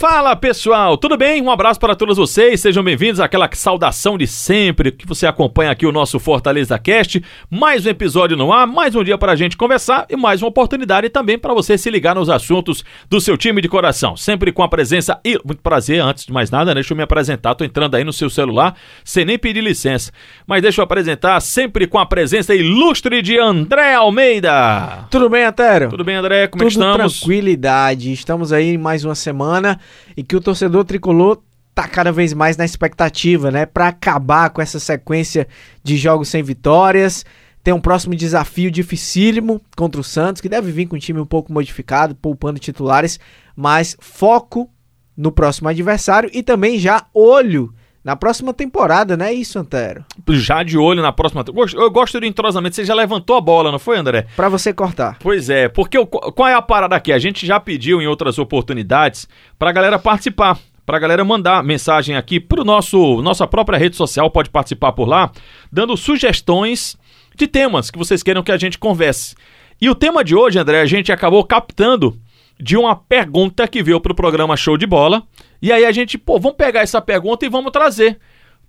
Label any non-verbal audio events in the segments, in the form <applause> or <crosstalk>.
Fala pessoal, tudo bem? Um abraço para todos vocês, sejam bem-vindos àquela saudação de sempre que você acompanha aqui o nosso Fortaleza Cast. Mais um episódio no ar, mais um dia para a gente conversar e mais uma oportunidade também para você se ligar nos assuntos do seu time de coração. Sempre com a presença e muito prazer, antes de mais nada, deixa eu me apresentar. Tô entrando aí no seu celular sem nem pedir licença, mas deixa eu apresentar sempre com a presença ilustre de André Almeida. Tudo bem, Atero? Tudo bem, André? Como Tudo estamos? tranquilidade. Estamos aí em mais uma semana e que o torcedor tricolor tá cada vez mais na expectativa, né, para acabar com essa sequência de jogos sem vitórias. Tem um próximo desafio dificílimo contra o Santos, que deve vir com um time um pouco modificado, poupando titulares, mas foco no próximo adversário e também já olho na próxima temporada, né, isso, Antero? Já de olho na próxima. Eu gosto- Eu gosto do entrosamento. Você já levantou a bola, não foi, André? Para você cortar. Pois é, porque o- qual é a parada aqui? A gente já pediu em outras oportunidades pra galera participar, pra galera mandar mensagem aqui pro nosso nossa própria rede social, pode participar por lá, dando sugestões de temas que vocês queiram que a gente converse. E o tema de hoje, André, a gente acabou captando de uma pergunta que veio pro programa Show de Bola. E aí a gente, pô, vamos pegar essa pergunta e vamos trazer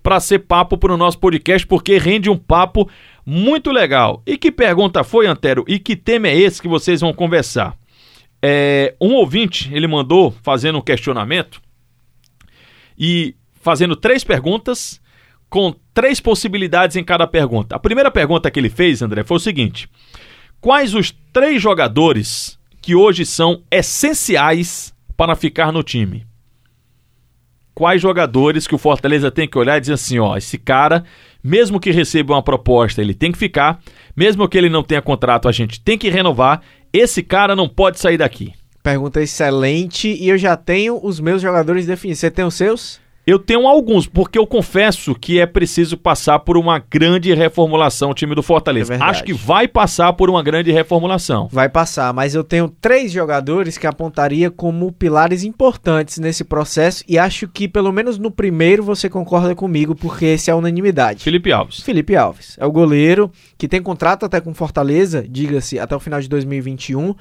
para ser papo pro nosso podcast, porque rende um papo muito legal. E que pergunta foi, Antero? E que tema é esse que vocês vão conversar? É, um ouvinte, ele mandou fazendo um questionamento e fazendo três perguntas com três possibilidades em cada pergunta. A primeira pergunta que ele fez, André, foi o seguinte: Quais os três jogadores que hoje são essenciais para ficar no time? Quais jogadores que o Fortaleza tem que olhar e dizer assim, ó, esse cara, mesmo que receba uma proposta, ele tem que ficar, mesmo que ele não tenha contrato, a gente tem que renovar, esse cara não pode sair daqui. Pergunta excelente e eu já tenho os meus jogadores definidos. Você tem os seus? Eu tenho alguns, porque eu confesso que é preciso passar por uma grande reformulação o time do Fortaleza. É. Acho que vai passar por uma grande reformulação. Vai passar, mas eu tenho três jogadores que apontaria como pilares importantes nesse processo e acho que pelo menos no primeiro você concorda comigo, porque esse é a unanimidade. Felipe Alves. Felipe Alves é o goleiro que tem contrato até com Fortaleza, diga-se, até o final de 2021,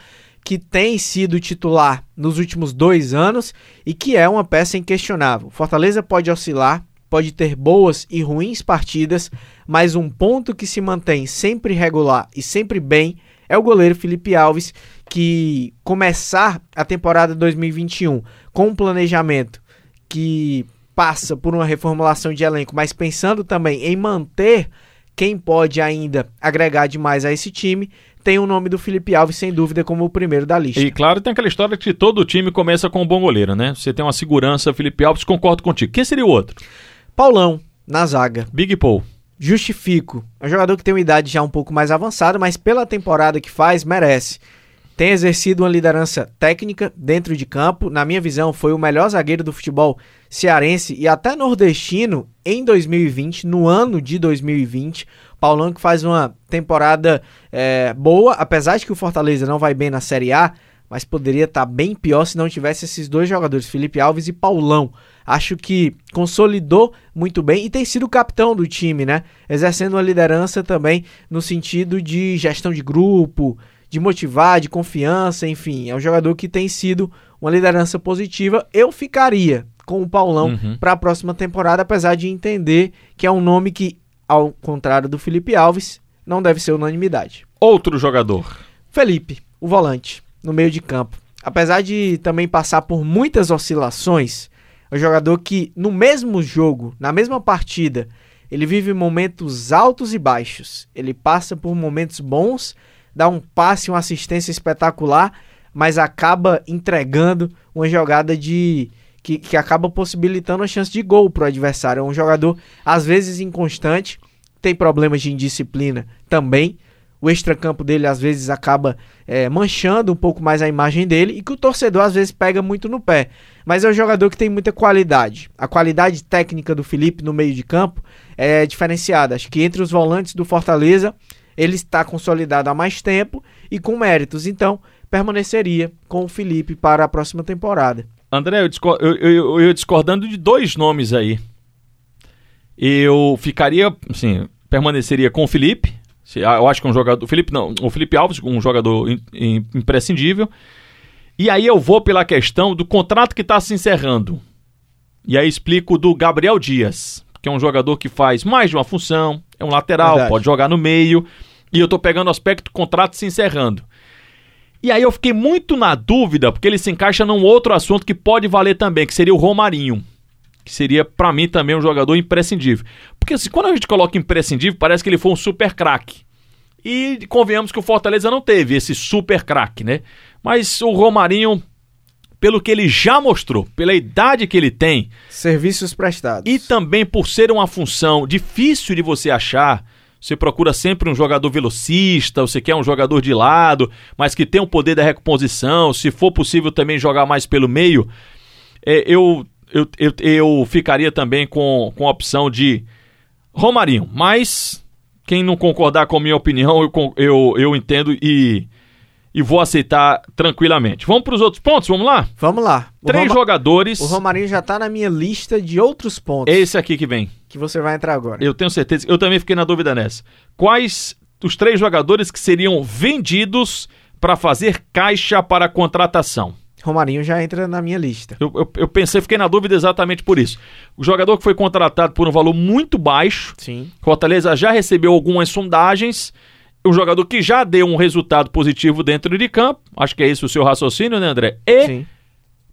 que tem sido titular nos últimos dois anos e que é uma peça inquestionável. Fortaleza pode oscilar, pode ter boas e ruins partidas, mas um ponto que se mantém sempre regular e sempre bem é o goleiro Felipe Alves, que começar a temporada 2021 com um planejamento que passa por uma reformulação de elenco, mas pensando também em manter quem pode ainda agregar demais a esse time, tem o nome do Felipe Alves, sem dúvida, como o primeiro da lista. E claro, tem aquela história que todo time começa com um bom goleiro, né? Você tem uma segurança, Felipe Alves, concordo contigo. Quem seria o outro? Paulão, na zaga. Big Paul. Justifico. É um jogador que tem uma idade já um pouco mais avançada, mas pela temporada que faz, merece. Tem exercido uma liderança técnica dentro de campo. Na minha visão, foi o melhor zagueiro do futebol cearense e até nordestino em 2020, no ano de 2020. Paulão que faz uma temporada é, boa, apesar de que o Fortaleza não vai bem na Série A, mas poderia estar bem pior se não tivesse esses dois jogadores, Felipe Alves e Paulão. Acho que consolidou muito bem e tem sido capitão do time, né? Exercendo uma liderança também no sentido de gestão de grupo, de motivar, de confiança, enfim. É um jogador que tem sido uma liderança positiva. Eu ficaria com o Paulão Uhum. para a próxima temporada, apesar de entender que é um nome que, ao contrário do Felipe Alves, não deve ser unanimidade. Outro jogador. Felipe, o volante, no meio de campo. Apesar de também passar por muitas oscilações, é um jogador que no mesmo jogo, na mesma partida, ele vive momentos altos e baixos. Ele passa por momentos bons, dá um passe, uma assistência espetacular, mas acaba entregando uma jogada de que, que acaba possibilitando a chance de gol para o adversário. É um jogador às vezes inconstante, tem problemas de indisciplina também. O extracampo dele às vezes acaba é, manchando um pouco mais a imagem dele e que o torcedor às vezes pega muito no pé. Mas é um jogador que tem muita qualidade. A qualidade técnica do Felipe no meio de campo é diferenciada. Acho que entre os volantes do Fortaleza ele está consolidado há mais tempo e com méritos. Então permaneceria com o Felipe para a próxima temporada. André, eu, discor eu, eu, eu, discordando de dois nomes aí. Eu ficaria, assim, permaneceria com o Felipe. Ah, eu acho que é um jogador. Felipe não, o Felipe Alves, um jogador imprescindível. E aí eu vou pela questão do contrato que está se encerrando. E aí explico do Gabriel Dias, que é um jogador que faz mais de uma função, é um lateral, Verdade. pode jogar no meio. E eu tô pegando o aspecto contrato se encerrando. E aí eu fiquei muito na dúvida, porque ele se encaixa num outro assunto que pode valer também, que seria o Romarinho. Que seria, para mim, também um jogador imprescindível. Porque assim, quando a gente coloca imprescindível, parece que ele foi um super craque. E convenhamos que o Fortaleza não teve esse super craque, né? Mas o Romarinho, pelo que ele já mostrou, pela idade que ele tem. Serviços prestados. E também por ser uma função difícil de você achar você procura sempre um jogador velocista, você quer um jogador de lado, mas que tem o poder da recomposição, se for possível também jogar mais pelo meio. É, eu, eu, eu, eu ficaria também com, com a opção de Romarinho, mas quem não concordar com a minha opinião, eu, eu, eu entendo e e vou aceitar tranquilamente. Vamos para os outros pontos? Vamos lá? Vamos lá. O Três Roma... jogadores. O Romarinho já está na minha lista de outros pontos. Esse aqui que vem. Que você vai entrar agora. Eu tenho certeza. Eu também fiquei na dúvida nessa. Quais os três jogadores que seriam vendidos para fazer caixa para contratação? Romarinho já entra na minha lista. Eu, eu, eu, pensei, fiquei na dúvida exatamente por isso. O jogador que foi contratado por um valor muito baixo. Sim. Fortaleza já recebeu algumas sondagens um jogador que já deu um resultado positivo dentro de campo, acho que é esse o seu raciocínio, né, André? E Sim.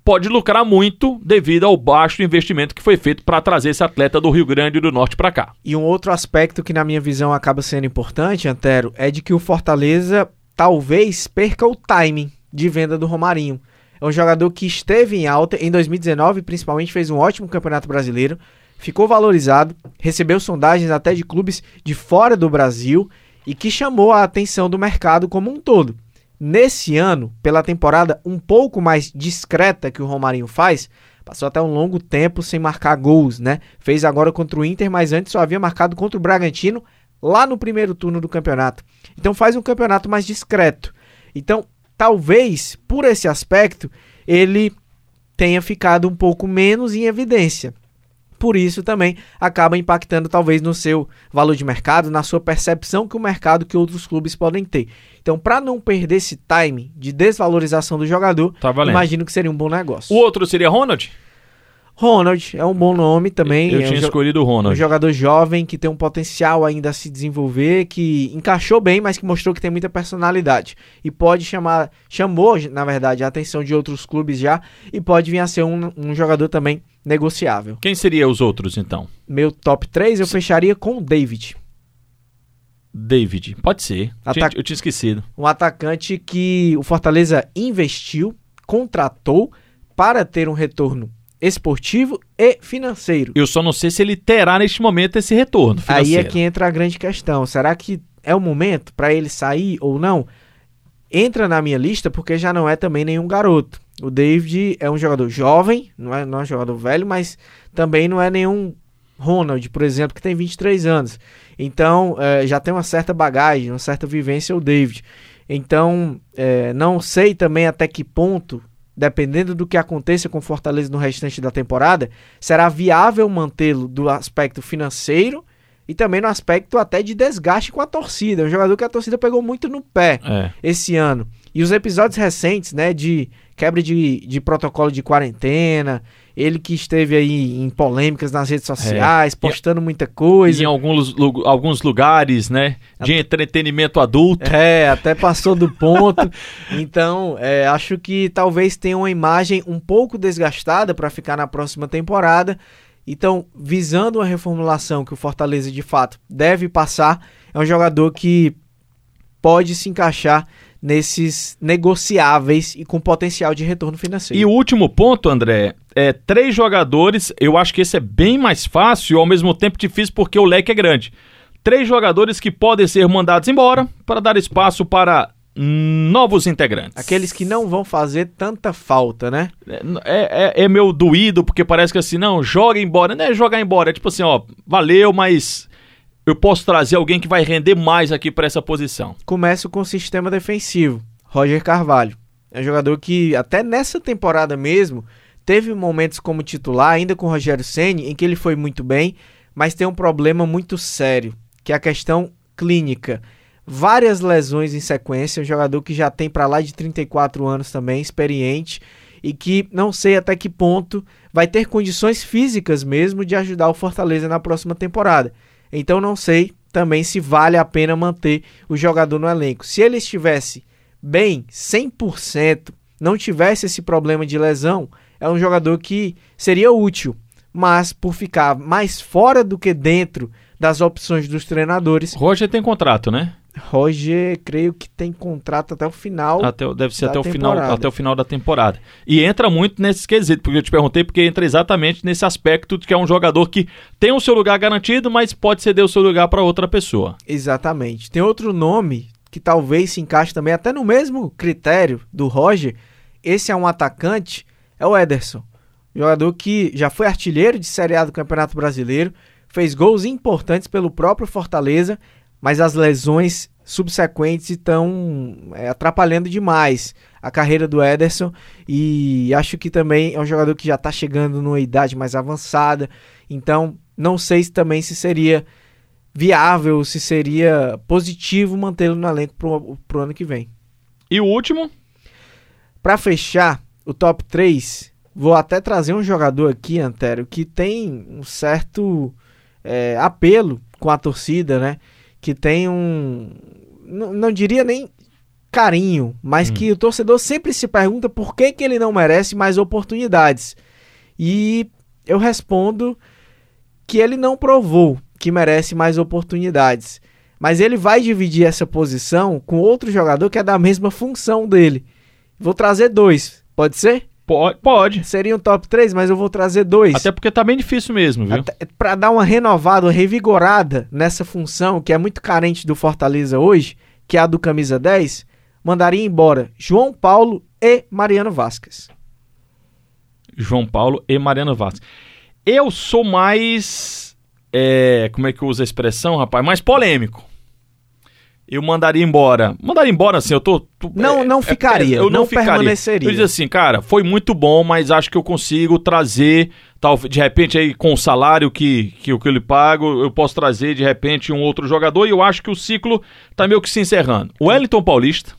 Pode lucrar muito devido ao baixo investimento que foi feito para trazer esse atleta do Rio Grande do Norte para cá. E um outro aspecto que, na minha visão, acaba sendo importante, Antero, é de que o Fortaleza talvez perca o timing de venda do Romarinho. É um jogador que esteve em alta em 2019, principalmente fez um ótimo campeonato brasileiro, ficou valorizado, recebeu sondagens até de clubes de fora do Brasil e que chamou a atenção do mercado como um todo. Nesse ano, pela temporada um pouco mais discreta que o Romarinho faz, passou até um longo tempo sem marcar gols, né? Fez agora contra o Inter, mas antes só havia marcado contra o Bragantino lá no primeiro turno do campeonato. Então faz um campeonato mais discreto. Então, talvez por esse aspecto ele tenha ficado um pouco menos em evidência por isso também acaba impactando talvez no seu valor de mercado, na sua percepção que o mercado que outros clubes podem ter. Então, para não perder esse time de desvalorização do jogador, tá imagino que seria um bom negócio. O outro seria Ronald? Ronald é um bom nome também. Eu, é tinha um escolhido o Ronald. Um jogador jovem que tem um potencial ainda a se desenvolver, que encaixou bem, mas que mostrou que tem muita personalidade. E pode chamar, chamou, na verdade, a atenção de outros clubes já, e pode vir a ser um, um jogador também negociável. Quem seria os outros, então? Meu top 3 eu fecharia com o David. David, pode ser. Atac... Eu tinha esquecido. Um atacante que o Fortaleza investiu, contratou para ter um retorno esportivo e financeiro. Eu só não sei se ele terá neste momento esse retorno financeiro. Aí é que entra a grande questão. Será que é o momento para ele sair ou não? Entra na minha lista porque já não é também nenhum garoto. O David é um jogador jovem, não é, não é um jogador velho, mas também não é nenhum Ronald, por exemplo, que tem 23 anos. Então, é, já tem uma certa bagagem, uma certa vivência o David. Então, é, não sei também até que ponto dependendo do que aconteça com Fortaleza no restante da temporada, será viável mantê-lo do aspecto financeiro e também no aspecto até de desgaste com a torcida. É um jogador que a torcida pegou muito no pé é. esse ano. E os episódios recentes, né, de quebra de, de protocolo de quarentena, ele que esteve aí em polêmicas nas redes sociais, é. postando muita coisa. Em alguns, alguns lugares, né? De até, entretenimento adulto. É, até passou do ponto. <laughs> então, é, acho que talvez tenha uma imagem um pouco desgastada para ficar na próxima temporada. Então, visando uma reformulação que o Fortaleza de fato deve passar, é um jogador que pode se encaixar nesses negociáveis e com potencial de retorno financeiro. E o último ponto, André, é três jogadores. Eu acho que esse é bem mais fácil e ao mesmo tempo difícil porque o leque é grande. Três jogadores que podem ser mandados embora para dar espaço para novos integrantes. Aqueles que não vão fazer tanta falta, né? É, é, é meu doído, porque parece que assim, não, joga embora. Não é jogar embora, é tipo assim, ó, valeu, mas eu posso trazer alguém que vai render mais aqui para essa posição. Começo com o sistema defensivo. Roger Carvalho. É um jogador que até nessa temporada mesmo teve momentos como titular, ainda com o Rogério Ceni, em que ele foi muito bem, mas tem um problema muito sério, que é a questão clínica. Várias lesões em sequência, um jogador que já tem para lá de 34 anos também, experiente, e que não sei até que ponto vai ter condições físicas mesmo de ajudar o Fortaleza na próxima temporada. Então não sei também se vale a pena manter o jogador no elenco. Se ele estivesse bem, 100%, não tivesse esse problema de lesão, é um jogador que seria útil, mas por ficar mais fora do que dentro das opções dos treinadores. Roger tem contrato, né? Roger, creio que tem contrato até o final. Até, deve ser até o, final, até o final da temporada. E entra muito nesse quesito, porque eu te perguntei, porque entra exatamente nesse aspecto de que é um jogador que tem o seu lugar garantido, mas pode ceder o seu lugar para outra pessoa. Exatamente. Tem outro nome que talvez se encaixe também até no mesmo critério do Roger. Esse é um atacante, é o Ederson. Jogador que já foi artilheiro de Série A do Campeonato Brasileiro, fez gols importantes pelo próprio Fortaleza mas as lesões subsequentes estão é, atrapalhando demais a carreira do Ederson e acho que também é um jogador que já está chegando numa idade mais avançada, então não sei se também se seria viável, se seria positivo mantê-lo no elenco para o ano que vem. E o último? Para fechar o top 3, vou até trazer um jogador aqui, Antero, que tem um certo é, apelo com a torcida, né? Que tem um. Não, não diria nem carinho, mas hum. que o torcedor sempre se pergunta por que, que ele não merece mais oportunidades. E eu respondo que ele não provou que merece mais oportunidades. Mas ele vai dividir essa posição com outro jogador que é da mesma função dele. Vou trazer dois, pode ser? Pode, pode. Seria um top 3, mas eu vou trazer dois. Até porque tá bem difícil mesmo, viu? Para dar uma renovada, uma revigorada nessa função que é muito carente do Fortaleza hoje, que é a do camisa 10, mandaria embora João Paulo e Mariano Vasquez. João Paulo e Mariano Vasquez. Eu sou mais. É, como é que eu uso a expressão, rapaz? Mais polêmico eu mandaria embora. Mandaria embora, assim, eu tô. tô não, é, não é, ficaria. É, eu não, não permaneceria. Eu diz assim, cara, foi muito bom, mas acho que eu consigo trazer, tal, de repente, aí com o salário que, que, que eu lhe pago, eu posso trazer, de repente, um outro jogador, e eu acho que o ciclo tá meio que se encerrando. O Wellington Paulista,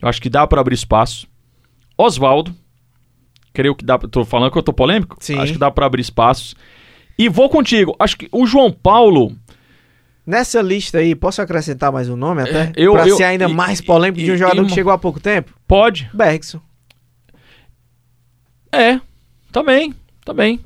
eu acho que dá para abrir espaço. Oswaldo, creio que dá. Tô falando que eu tô polêmico? Sim. Acho que dá para abrir espaços. E vou contigo. Acho que o João Paulo Nessa lista aí, posso acrescentar mais um nome até? É, eu, pra eu, ser ainda e, mais polêmico de um jogador que chegou há pouco tempo? Pode. Bergson. É, também, também,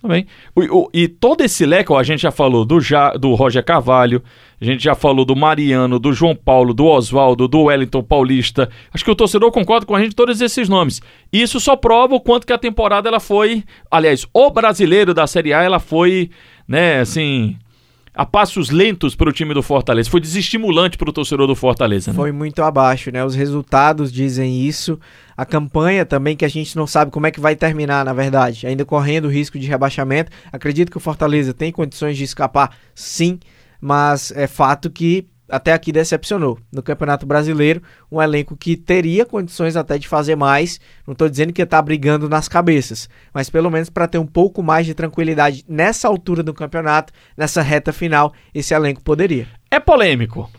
também. O, e todo esse leque, ó, a gente já falou do, ja, do Roger Carvalho, a gente já falou do Mariano, do João Paulo, do Oswaldo, do Wellington Paulista. Acho que o torcedor concorda com a gente todos esses nomes. Isso só prova o quanto que a temporada ela foi, aliás, o brasileiro da Série A ela foi, né, assim, a passos lentos para o time do Fortaleza. Foi desestimulante para o torcedor do Fortaleza. Né? Foi muito abaixo, né? Os resultados dizem isso. A campanha também, que a gente não sabe como é que vai terminar, na verdade. Ainda correndo o risco de rebaixamento. Acredito que o Fortaleza tem condições de escapar, sim. Mas é fato que até aqui decepcionou. No Campeonato Brasileiro, um elenco que teria condições até de fazer mais. Não estou dizendo que está brigando nas cabeças, mas pelo menos para ter um pouco mais de tranquilidade nessa altura do campeonato, nessa reta final, esse elenco poderia. É polêmico.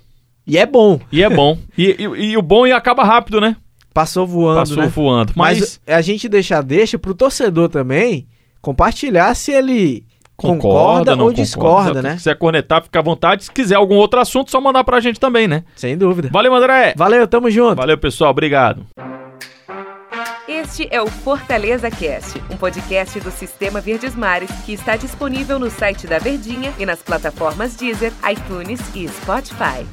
E é bom. E é bom. <laughs> e, e, e o bom e acaba rápido, né? Passou voando. Passou né? voando. Mas... mas a gente deixa deixa pro torcedor também compartilhar se ele concorda, concorda ou discorda, né? Se quiser cornetar, fica à vontade. Se quiser algum outro assunto, só mandar pra gente também, né? Sem dúvida. Valeu, André. Valeu, tamo junto. Valeu, pessoal. Obrigado. Este é o Fortaleza Cast, um podcast do Sistema Verdes Mares que está disponível no site da Verdinha e nas plataformas Deezer, iTunes e Spotify.